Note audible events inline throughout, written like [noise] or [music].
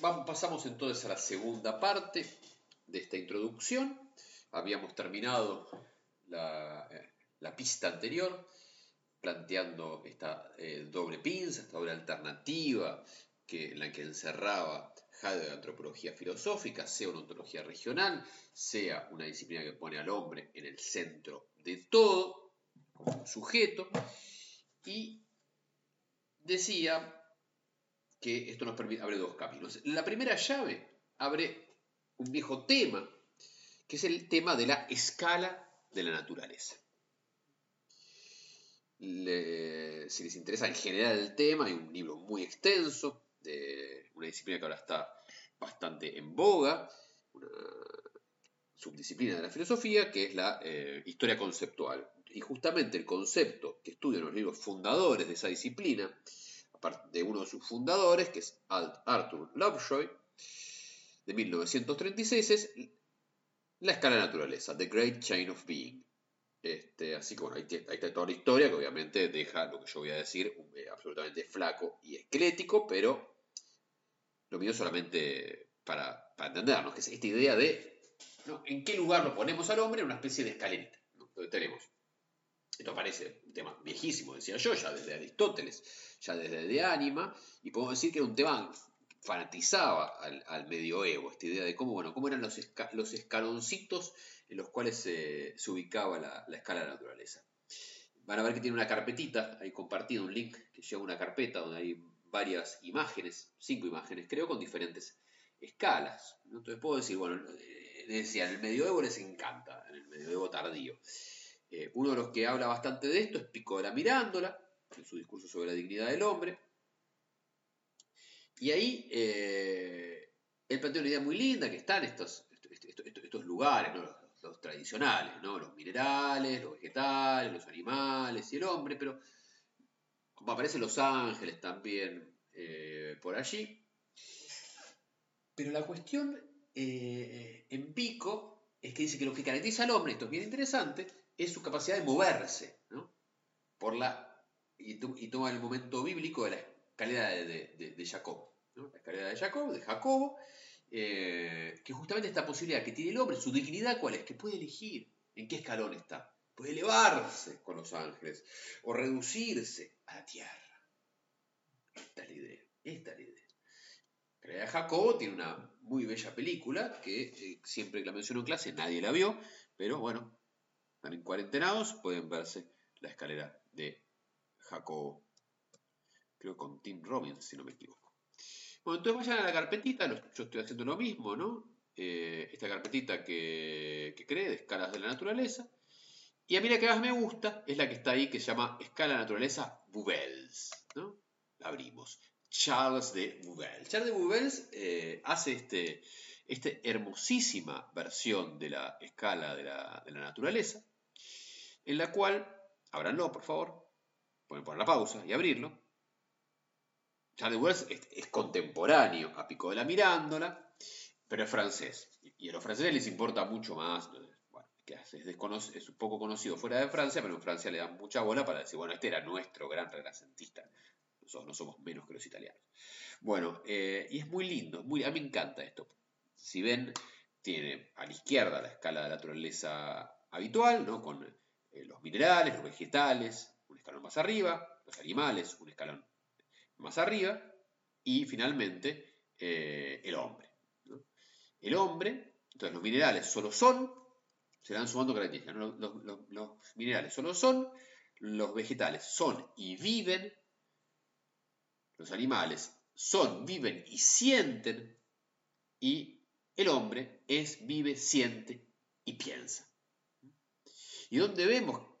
pasamos entonces a la segunda parte de esta introducción. Habíamos terminado la, la pista anterior planteando esta eh, doble pinza, esta doble alternativa que, en la que encerraba Heidegger de antropología filosófica, sea una ontología regional, sea una disciplina que pone al hombre en el centro de todo, como sujeto, y decía que esto nos permite, abre dos caminos. La primera llave abre un viejo tema, que es el tema de la escala de la naturaleza. si les interesa en general el tema, hay un libro muy extenso de una disciplina que ahora está bastante en boga, una subdisciplina de la filosofía, que es la eh, historia conceptual. Y justamente el concepto que estudian los libros fundadores de esa disciplina, de uno de sus fundadores, que es Arthur Lovejoy, de 1936, es la escala de naturaleza, The Great Chain of Being. Este, así que bueno, ahí, está toda la historia que obviamente deja lo que yo voy a decir eh, absolutamente flaco y esquelético, pero lo mío solamente para, para entendernos, que es esta idea de en qué lugar lo ponemos al hombre en una especie de escalerita. Entonces tenemos esto parece un tema viejísimo, decía yo, ya desde Aristóteles, ya desde de Ánima, y podemos decir que era un tema fanatizaba al, medioevo, esta idea de cómo, bueno, cómo eran los, los escaloncitos en los cuales se, ubicaba la, escala de la naturaleza. Van a ver que tiene una carpetita, ahí compartido un link que lleva una carpeta donde hay varias imágenes, cinco imágenes creo, con diferentes escalas. Entonces puedo decir, bueno, eh, decía, en el medioevo les encanta, en el medioevo tardío. Eh, uno de los que habla bastante de esto es Pico de la Mirándola, en su discurso sobre la dignidad del hombre. Y ahí eh, él plantea una idea muy linda que están estos, estos, lugares, los, tradicionales, ¿no? los minerales, los vegetales, los animales y el hombre, pero aparecen los ángeles también eh, por allí. Pero la cuestión en Pico es que dice que lo que caracteriza al hombre, esto es bien interesante, es su capacidad de moverse, ¿no? Por la, y, toma el momento bíblico de la escalera de, de, Jacob, la escalera de Jacob, de Jacobo, eh, que justamente esta posibilidad que tiene el hombre, su dignidad, ¿cuál es? Que puede elegir en qué escalón está. Puede elevarse con los ángeles o reducirse a la tierra. Esta es la idea, esta es la idea. De Jacobo tiene una muy bella película que eh, siempre que la menciono en clase nadie la vio, pero bueno, están en cuarentenados, pueden verse la escalera de Jacobo. Creo con Tim Robbins, si no me equivoco. Bueno, entonces vayan a la carpetita, yo estoy haciendo lo mismo, ¿no? Eh, esta carpetita que, que cree de escalas de la naturaleza. Y a mí la que más me gusta es la que está ahí, que se llama Escala Naturaleza Bouvelles, ¿no? La abrimos. Charles de Bouvelles. Charles de Bouvelles eh, hace este, esta hermosísima versión de la escala de la, de la naturaleza, en la cual, ábranlo por favor, pueden poner la pausa y abrirlo. Charles Wells es, contemporáneo a Pico de la Mirándola, pero es francés. Y a los franceses les importa mucho más, bueno, es, es un poco conocido fuera de Francia, pero en Francia le dan mucha bola para decir, bueno, este era nuestro gran renacentista. Nosotros no somos menos que los italianos. Bueno, eh, y es muy lindo, muy, a mí me encanta esto. Si ven, tiene a la izquierda la escala de la naturaleza habitual, ¿no? con eh, los minerales, los vegetales, escalón más arriba, los animales, un escalón más arriba, y finalmente eh, el hombre. El hombre, entonces los minerales solo son, se dan sumando características, los, minerales solo son, los vegetales son y viven, los animales son, viven y sienten, y el hombre es, vive, siente y piensa. Y donde vemos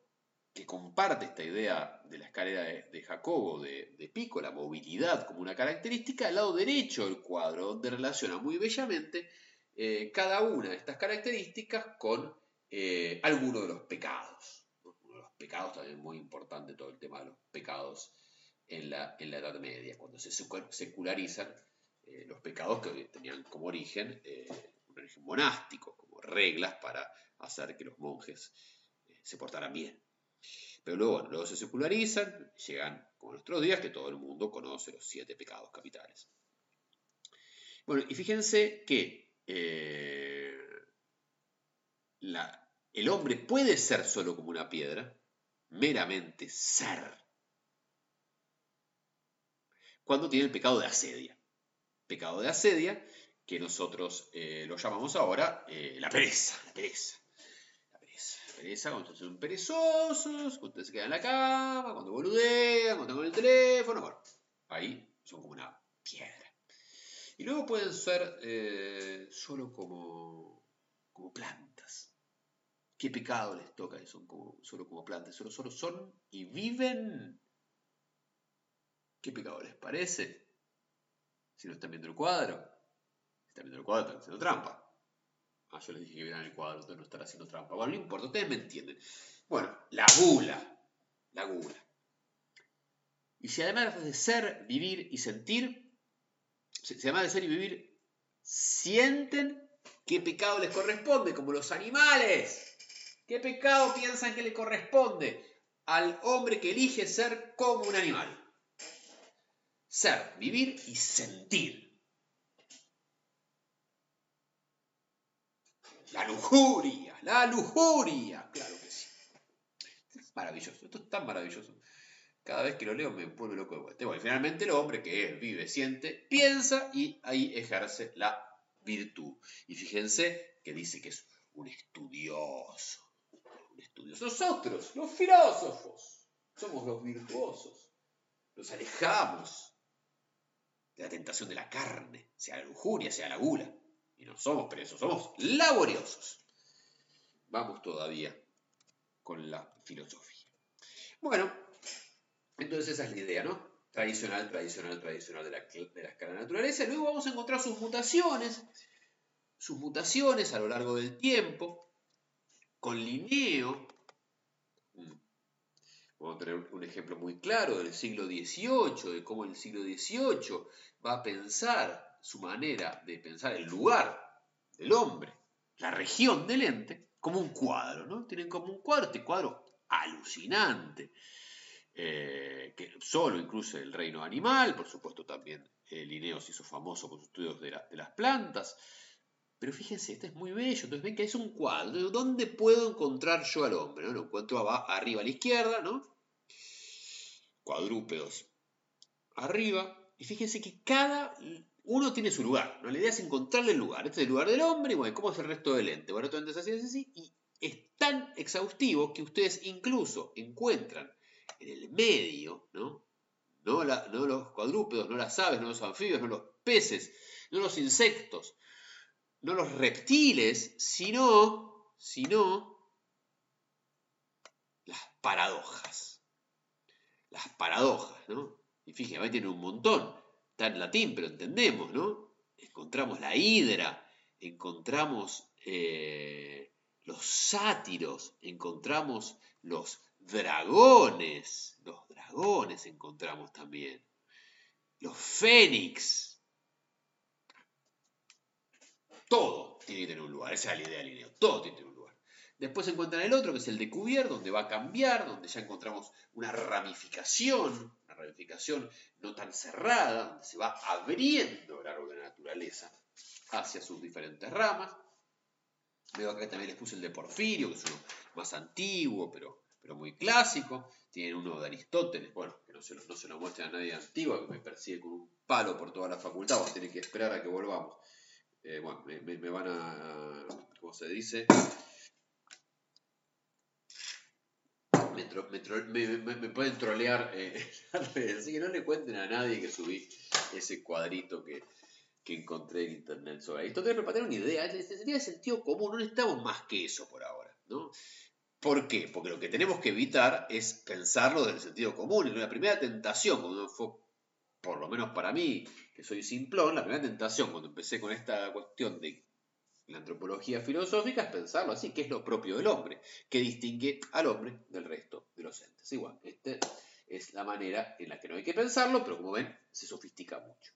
que comparte esta idea de la escalera de, Jacobo, de, Pico, la movilidad como una característica, al lado derecho del cuadro, donde relaciona muy bellamente eh, cada una de estas características con eh, alguno de los pecados. Uno de los pecados también muy importante, todo el tema de los pecados en la, Edad Media, cuando se secularizan eh, los pecados que tenían como origen un origen monástico, como reglas para hacer que los monjes se portarán bien. Pero luego, luego se secularizan, llegan como nuestros días que todo el mundo conoce los siete pecados capitales. Bueno, y fíjense que eh, el hombre puede ser solo como una piedra, meramente ser, cuando tiene el pecado de asedia. Pecado de asedia que nosotros eh, lo llamamos ahora eh, la pereza, la pereza. Cuando son perezosos, cuando se quedan en la cama, cuando boludean, cuando están con el teléfono, bueno, ahí son como una piedra. Y luego pueden ser eh, solo como, como plantas. ¿Qué pecado les toca? Son como, solo como plantas, solo, solo son y viven. ¿Qué pecado les parece? Si no están viendo el cuadro. Si están viendo el cuadro, están haciendo trampa. Ah, yo les dije que vieran el cuadro, entonces no estar haciendo trampa. Bueno, no importa, ustedes me entienden. Bueno, la gula. La gula. Y si además de ser, vivir y sentir, se, llama de ser y vivir, sienten qué pecado les corresponde, como los animales. ¿Qué pecado piensan que le corresponde al hombre que elige ser como un animal? Ser, vivir y sentir. La lujuria, la lujuria, claro que sí. Es maravilloso, esto es tan maravilloso cada vez que lo leo me vuelve loco de vuelta. Bueno, finalmente el hombre que es, vive, siente, piensa y ahí ejerce la virtud. Y fíjense que dice que es un estudioso. Un estudioso. Nosotros, los filósofos, somos los virtuosos. Nos alejamos de la tentación de la carne, sea la lujuria, sea la gula. Y no somos presos, somos laboriosos. Vamos todavía con la filosofía. Bueno, entonces esa es la idea, ¿no? Tradicional, tradicional, tradicional de la, de la escala de naturaleza. Luego vamos a encontrar sus mutaciones, sus mutaciones a lo largo del tiempo, con Linneo. Vamos a tener un ejemplo muy claro del siglo XVIII, de cómo el siglo XVIII va a pensar su manera de pensar el lugar del hombre, la región del ente, como un cuadro, ¿no? Tienen como un cuadro, este cuadro alucinante, eh, que solo incluye el reino animal, por supuesto también eh, Linneo hizo famoso con sus estudios de, las plantas, pero fíjense, este es muy bello, entonces ven que es un cuadro, ¿dónde puedo encontrar yo al hombre? ¿no? Lo encuentro arriba a la izquierda, ¿no? Cuadrúpedos arriba, y fíjense que cada uno tiene su lugar, ¿no? La idea es encontrarle el lugar, este es el lugar del hombre, y bueno, ¿cómo es el resto del ente? Bueno, entonces así, es así, y es tan exhaustivo que ustedes incluso encuentran en el medio, ¿no? No, los cuadrúpedos, no las aves, no los anfibios, no los peces, no los insectos, no los reptiles, sino, sino las paradojas. Las paradojas, ¿no? Y fíjense, ahí tiene un montón. Está en latín, pero entendemos, ¿no? Encontramos la hidra, encontramos eh, los sátiros, encontramos los dragones, los dragones encontramos también, los fénix. Todo tiene que tener un lugar, esa es la idea del todo tiene que tener un lugar. Después se encuentra el otro, que es el de donde va a cambiar, donde ya encontramos una ramificación, una ramificación no tan cerrada, donde se va abriendo el árbol de la naturaleza hacia sus diferentes ramas. Veo acá también les puse el de Porfirio, que es uno más antiguo, pero pero muy clásico. Tienen uno de Aristóteles, bueno, que no se lo, no muestre a nadie antiguo, que me persigue con un palo por toda la facultad, vamos a que esperar a que volvamos. Eh, bueno, me, van a, ¿cómo se dice? Me, pueden trolear eh, [laughs] así que no le cuenten a nadie que subí ese cuadrito que, que encontré en internet sobre Aristóteles, pero para tener una idea, sería de sentido común, no necesitamos más que eso por ahora, ¿no? ¿Por qué? Porque lo que tenemos que evitar es pensarlo del sentido común. La primera tentación, cuando fue, por lo menos para mí, que soy simplón, la primera tentación cuando empecé con esta cuestión de la antropología filosófica es pensarlo así, que es lo propio del hombre, que distingue al hombre del resto de los entes. Igual, esta es la manera en la que no hay que pensarlo, pero como ven, se sofistica mucho.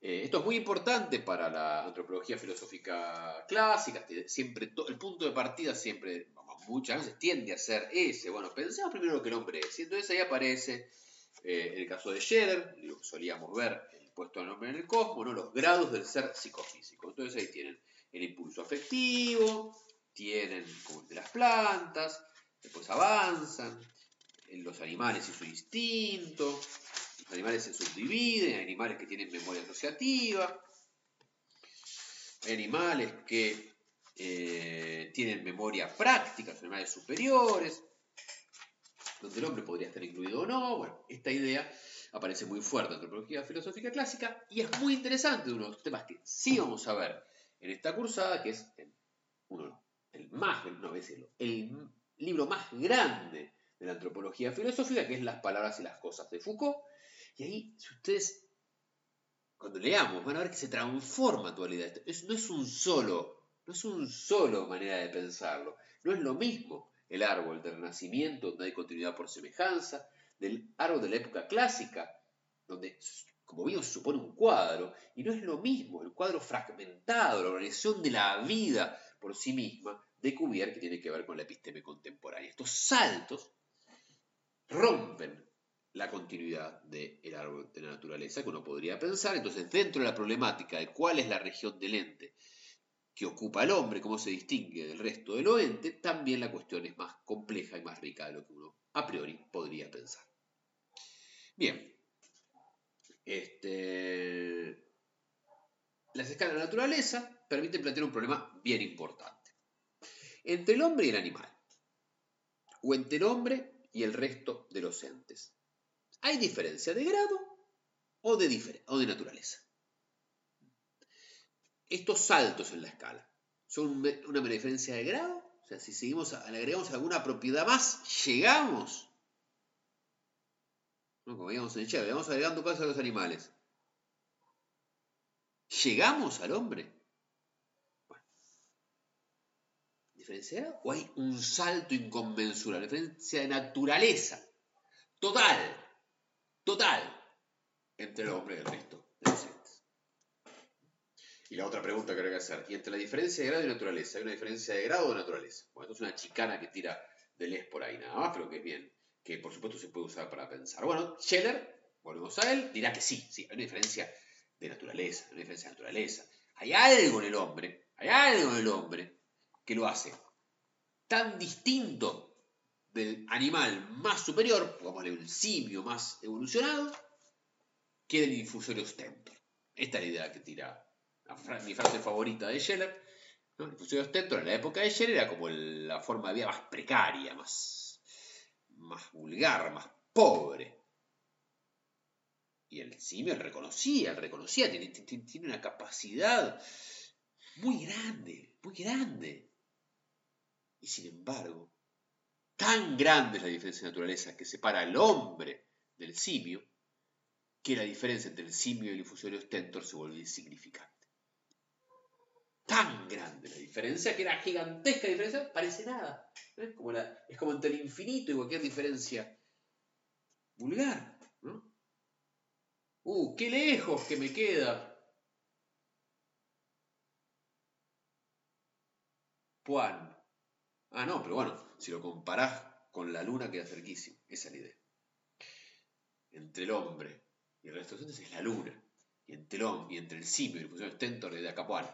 Eh, esto es muy importante para la antropología filosófica clásica, siempre el punto de partida siempre muchas veces tiende a ser ese. Bueno, pensemos primero lo que el hombre es. Y entonces ahí aparece, eh, el caso de Scherer, lo que solíamos ver, el puesto el nombre en el cosmos, ¿no? los grados del ser psicofísico. Entonces ahí tienen el impulso afectivo, tienen como de las plantas, después avanzan, en los animales y su instinto, los animales se subdividen, hay animales que tienen memoria asociativa, hay animales que eh, tienen memoria práctica, los animales superiores, donde el hombre podría estar incluido o no. Bueno, esta idea aparece muy fuerte en la antropología filosófica clásica y es muy interesante, uno de los temas que sí vamos a ver en esta cursada, que es el, uno, el más, no el libro más grande de la antropología filosófica, que es Las palabras y las cosas de Foucault. Y ahí, si ustedes, cuando leamos, van a ver que se transforma la idea. no es un solo, no es un solo manera de pensarlo. No es lo mismo el árbol del Renacimiento, donde hay continuidad por semejanza, del árbol de la época clásica, donde, como vimos, supone un cuadro, y no es lo mismo el cuadro fragmentado, la organización de la vida por sí misma, de Cuvier, que tiene que ver con la episteme contemporánea. Estos saltos rompen la continuidad del árbol de la naturaleza que uno podría pensar. Entonces, dentro de la problemática de cuál es la región del ente que ocupa el hombre, cómo se distingue del resto del ente, también la cuestión es más compleja y más rica de lo que uno a priori podría pensar. Bien, este, las escalas de la naturaleza permiten plantear un problema bien importante. Entre el hombre y el animal, o entre el hombre y el resto de los entes. ¿Hay diferencia de grado o de, naturaleza? Estos saltos en la escala son una diferencia de grado. O sea, si seguimos, le agregamos alguna propiedad más, llegamos. ¿No? Como veíamos en el chat, vamos agregando cosas a los animales. ¿Llegamos al hombre? diferencia o hay un salto inconmensurable, diferencia de naturaleza total, total, entre el hombre y el resto de los. Y la otra pregunta que hay que hacer, ¿y entre la diferencia de grado y naturaleza? ¿Hay una diferencia de grado de naturaleza? Bueno, esto es una chicana que tira de les por ahí, nada más, pero que es bien, que por supuesto se puede usar para pensar. Bueno, Scheller, volvemos a él, dirá que sí, sí, hay una diferencia de naturaleza, una diferencia de naturaleza. Hay algo en el hombre, hay algo en el hombre que lo hace tan distinto del animal más superior, pongámosle un simio más evolucionado, que del infusorio stentor. Esta es la idea que tira mi frase favorita de Scheller. El infusorio stentor en la época de Scheller era como la forma de vida más precaria, más, más vulgar, más pobre. Y el simio reconocía, reconocía, tiene, tiene una capacidad muy grande, muy grande y sin embargo, tan grande es la diferencia de naturaleza que separa al hombre del simio, que la diferencia entre el simio y el infusorio stentor se vuelve insignificante. Tan grande la diferencia que era gigantesca diferencia, parece nada. es como entre el infinito y cualquier diferencia vulgar. ¡Uh, qué lejos que me queda! Juan, Ah, no, pero bueno, si lo comparás con la luna queda cerquísimo. Esa es la idea. Entre el hombre y el resto de los es la luna. Y entre el, hombre, y entre el simio y el funcionario stentor de Acapuán.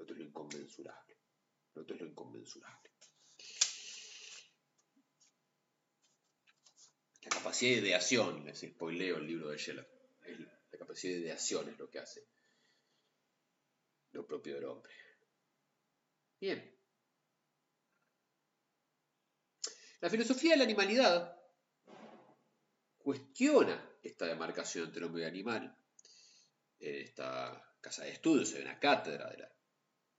Lo otro es lo inconmensurable. Lo otro es lo inconmensurable. La capacidad de ideación, les spoileo el libro de Scheller. La capacidad de ideación es lo que hace lo propio del hombre. Bien. La filosofía de la animalidad cuestiona esta demarcación entre hombre y animal. En esta casa de estudios hay una cátedra de la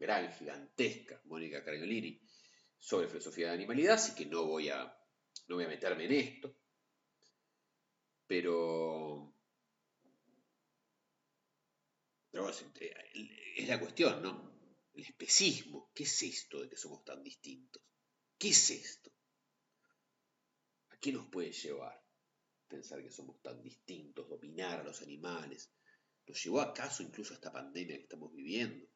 gran, gigantesca Mónica Cariolini sobre filosofía de animalidad, así que no voy a, no voy a meterme en esto. Pero, pero es la cuestión, ¿no? el especismo. ¿Qué es esto de que somos tan distintos? ¿Qué es esto? ¿A qué nos puede llevar pensar que somos tan distintos, dominar a los animales? ¿Nos llevó acaso incluso a esta pandemia que estamos viviendo?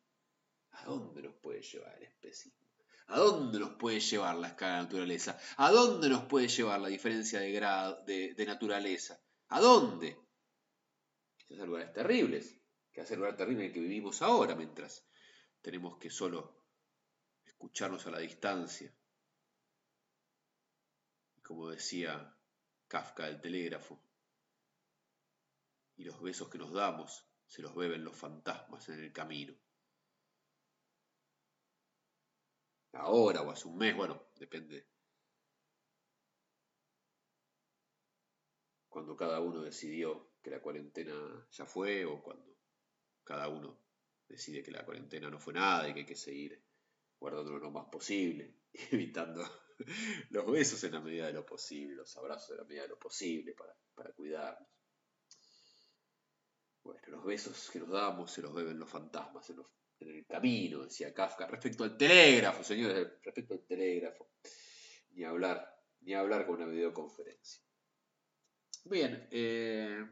¿A dónde nos puede llevar el especismo? ¿A dónde nos puede llevar la escala de naturaleza? ¿A dónde nos puede llevar la diferencia de, grado, de, naturaleza? ¿A dónde? Quizás a lugares terribles, que hace el lugar terrible en el que vivimos ahora, mientras tenemos que solo escucharnos a la distancia. Como decía Kafka del telégrafo, y los besos que nos damos se los beben los fantasmas en el camino. Ahora o hace un mes, bueno, depende. Cuando cada uno decidió que la cuarentena ya fue o cuando cada uno decide que la cuarentena no fue nada y que hay que seguir guardándolo lo más posible, [laughs] evitando [laughs] los besos en la medida de lo posible, los abrazos en la medida de lo posible para, para cuidarnos. Bueno, los besos que nos damos se los beben los fantasmas en, el camino, decía Kafka. Respecto al telégrafo, señores, respecto al telégrafo. Ni hablar, ni hablar con una videoconferencia. Bien, eh,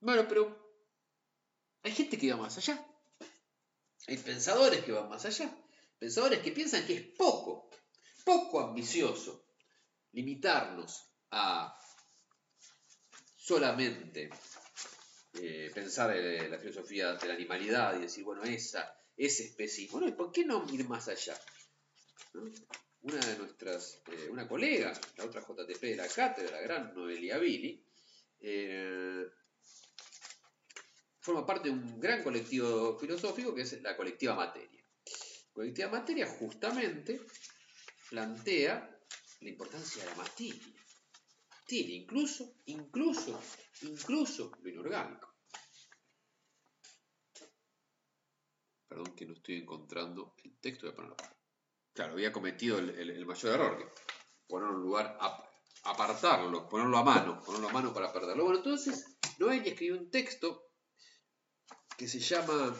bueno, pero hay gente que va más allá. Hay pensadores que van más allá. Pensadores que piensan que es poco, poco ambicioso limitarnos a solamente eh, pensar en la filosofía de la animalidad y decir, bueno, esa, ese especie, bueno, ¿por qué no ir más allá? Una de nuestras, eh, una colega, la otra JTP de la cátedra, la gran Noelia eh, forma parte de un gran colectivo filosófico que es la colectiva materia. La colectiva materia justamente plantea la importancia de la materia tiene incluso, incluso, incluso lo inorgánico. Perdón que no estoy encontrando el texto de ponerlo. Claro, había cometido el, mayor error, que ponerlo en un lugar, apartarlo, ponerlo a mano, ponerlo a mano para perderlo. Bueno, entonces Noelia escribió un texto que se llama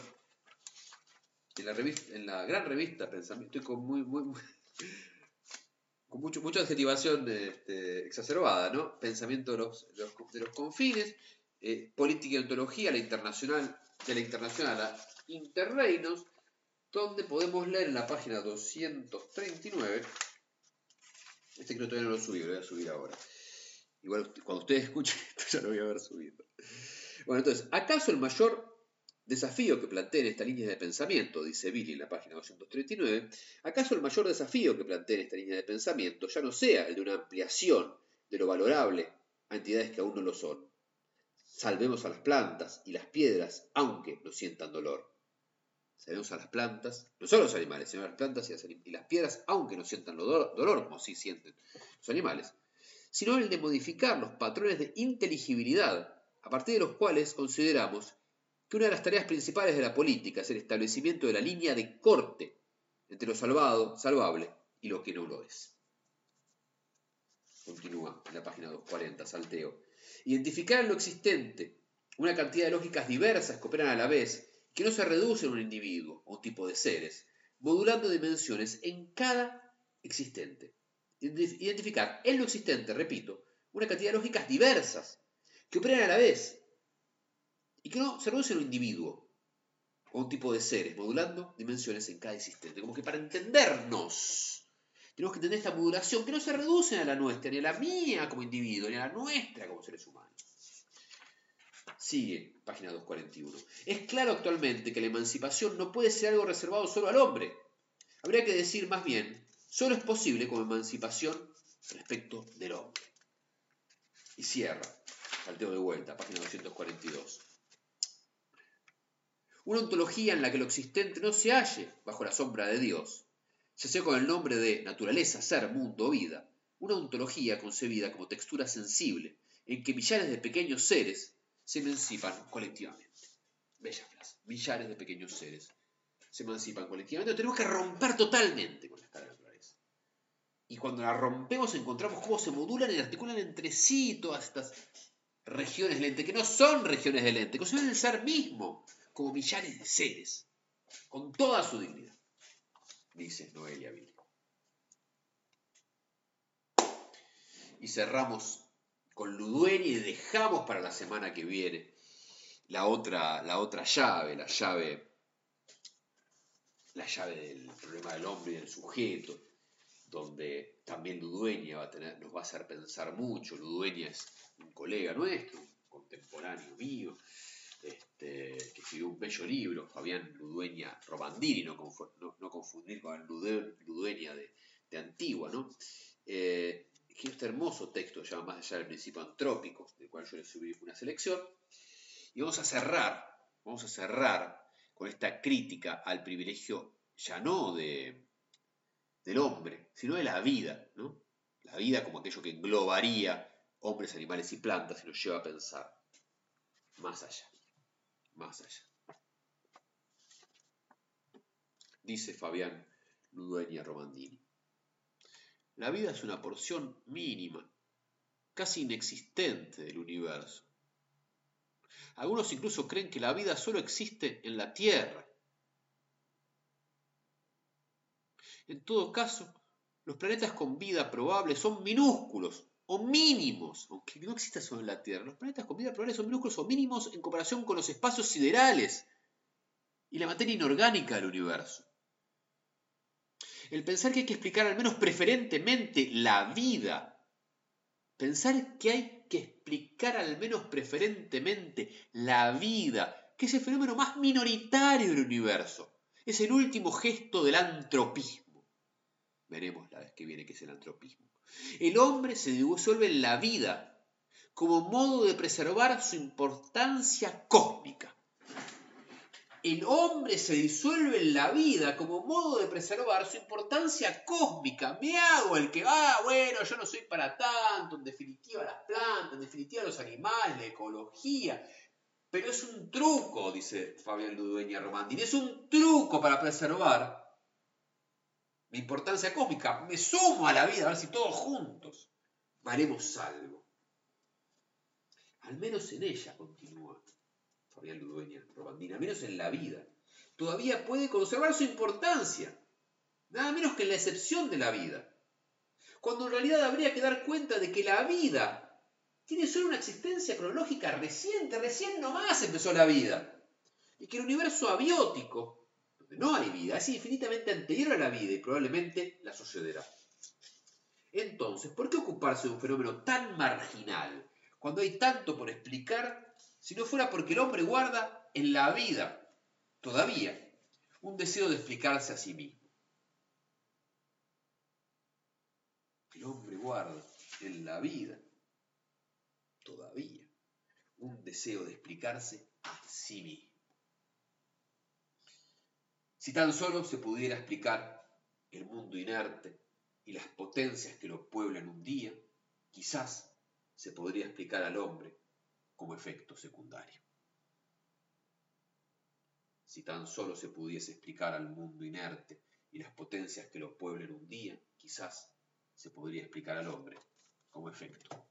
en la, revista, en la gran revista Pensamiento, estoy con muy, muy con mucho, mucha adjetivación este, exacerbada, ¿no? Pensamiento de los, de los, confines, eh, política y ontología, la internacional, de la internacional a interreinos, donde podemos leer en la página 239, este creo que todavía no lo subí, lo voy a subir ahora. Igual cuando ustedes escuchen [laughs] esto ya lo voy a haber subido. Bueno, entonces, ¿acaso el mayor desafío que planteen esta línea de pensamiento, dice Billy en la página 239, ¿acaso el mayor desafío que planteen esta línea de pensamiento ya no sea el de una ampliación de lo valorable a entidades que aún no lo son? Salvemos a las plantas y las piedras, aunque no sientan dolor. Salvemos a las plantas, no solo los animales, sino a las plantas y las, piedras, aunque no sientan dolor, dolor como sí sienten los animales, sino el de modificar los patrones de inteligibilidad a partir de los cuales consideramos que una de las tareas principales de la política es el establecimiento de la línea de corte entre lo salvado, salvable y lo que no lo es. Continúa en la página 240, salteo. Identificar en lo existente una cantidad de lógicas diversas que operan a la vez, que no se reducen a un individuo o un tipo de seres, modulando dimensiones en cada existente. Identificar en lo existente, repito, una cantidad de lógicas diversas que operan a la vez, y que no se reduce a un individuo o un tipo de seres, modulando dimensiones en cada existente. Como que para entendernos, tenemos que entender esta modulación que no se reduce a la nuestra, ni a la mía como individuo, ni a la nuestra como seres humanos. Sigue, página 241. Es claro actualmente que la emancipación no puede ser algo reservado solo al hombre. Habría que decir más bien, solo es posible como emancipación respecto del hombre. Y cierra, salteo de vuelta, página 242. Una ontología en la que lo existente no se halle bajo la sombra de Dios, se sea con el nombre de naturaleza, ser, mundo, vida. Una ontología concebida como textura sensible, en que millares de pequeños seres se emancipan colectivamente. Bella frase. Millares de pequeños seres se emancipan colectivamente. Tenemos que romper totalmente con la escala de naturaleza. Y cuando la rompemos encontramos cómo se modulan y articulan entre sí todas estas regiones lente, que no son regiones de lente, que son el ser mismo como millares de seres, con toda su dignidad, dice Noelia Billy. Y cerramos con Ludueña y dejamos para la semana que viene la otra, la otra llave, la llave, la llave del problema del hombre y del sujeto, donde también Ludueña va a nos va a hacer pensar mucho. Ludueña es un colega nuestro, contemporáneo mío, este, que escribió un bello libro, Fabián Ludueña Robandini, no, confundir con Ludueña de, Antigua, ¿no? Eh, que este hermoso texto se llama Más allá del principio antrópico, del cual yo le subí una selección. Y vamos a cerrar, vamos a cerrar con esta crítica al privilegio ya no de, del hombre, sino de la vida, ¿no? La vida como aquello que englobaría hombres, animales y plantas y nos lleva a pensar más allá, más allá. Dice Fabián Ludueña Romandini. La vida es una porción mínima, casi inexistente del universo. Algunos incluso creen que la vida solo existe en la Tierra En todo caso, los planetas con vida probable son minúsculos o mínimos, aunque no exista solo en la Tierra. Los planetas con vida probable son minúsculos o mínimos en comparación con los espacios siderales y la materia inorgánica del universo. El pensar que hay que explicar al menos preferentemente la vida, pensar que hay que explicar al menos preferentemente la vida, que es el fenómeno más minoritario del universo, es el último gesto del antropismo. Veremos la vez que viene que es el antropismo. El hombre se disuelve en la vida como modo de preservar su importancia cósmica. El hombre se disuelve en la vida como modo de preservar su importancia cósmica. Me hago el que, ah, bueno, yo no soy para tanto, en definitiva las plantas, en definitiva los animales, la ecología. Pero es un truco, dice Fabián Ludueña Romandini, es un truco para preservar mi importancia cósmica, me sumo a la vida, a ver si todos juntos haremos algo. Al menos en ella, continúa Fabián Ludueña Robandina, al menos en la vida, todavía puede conservar su importancia, nada menos que en la excepción de la vida, cuando en realidad habría que dar cuenta de que la vida tiene solo una existencia cronológica reciente, recién nomás empezó la vida, y que el universo abiótico no hay vida, es infinitamente anterior a la vida y probablemente la sucederá. Entonces, ¿por qué ocuparse de un fenómeno tan marginal cuando hay tanto por explicar si no fuera porque el hombre guarda en la vida, todavía, un deseo de explicarse a sí mismo? El hombre guarda en la vida, todavía, un deseo de explicarse a sí mismo. Si tan solo se pudiera explicar el mundo inerte y las potencias que lo pueblan un día, quizás se podría explicar al hombre como efecto secundario. Si tan solo se pudiese explicar al mundo inerte y las potencias que lo pueblen un día, quizás se podría explicar al hombre como efecto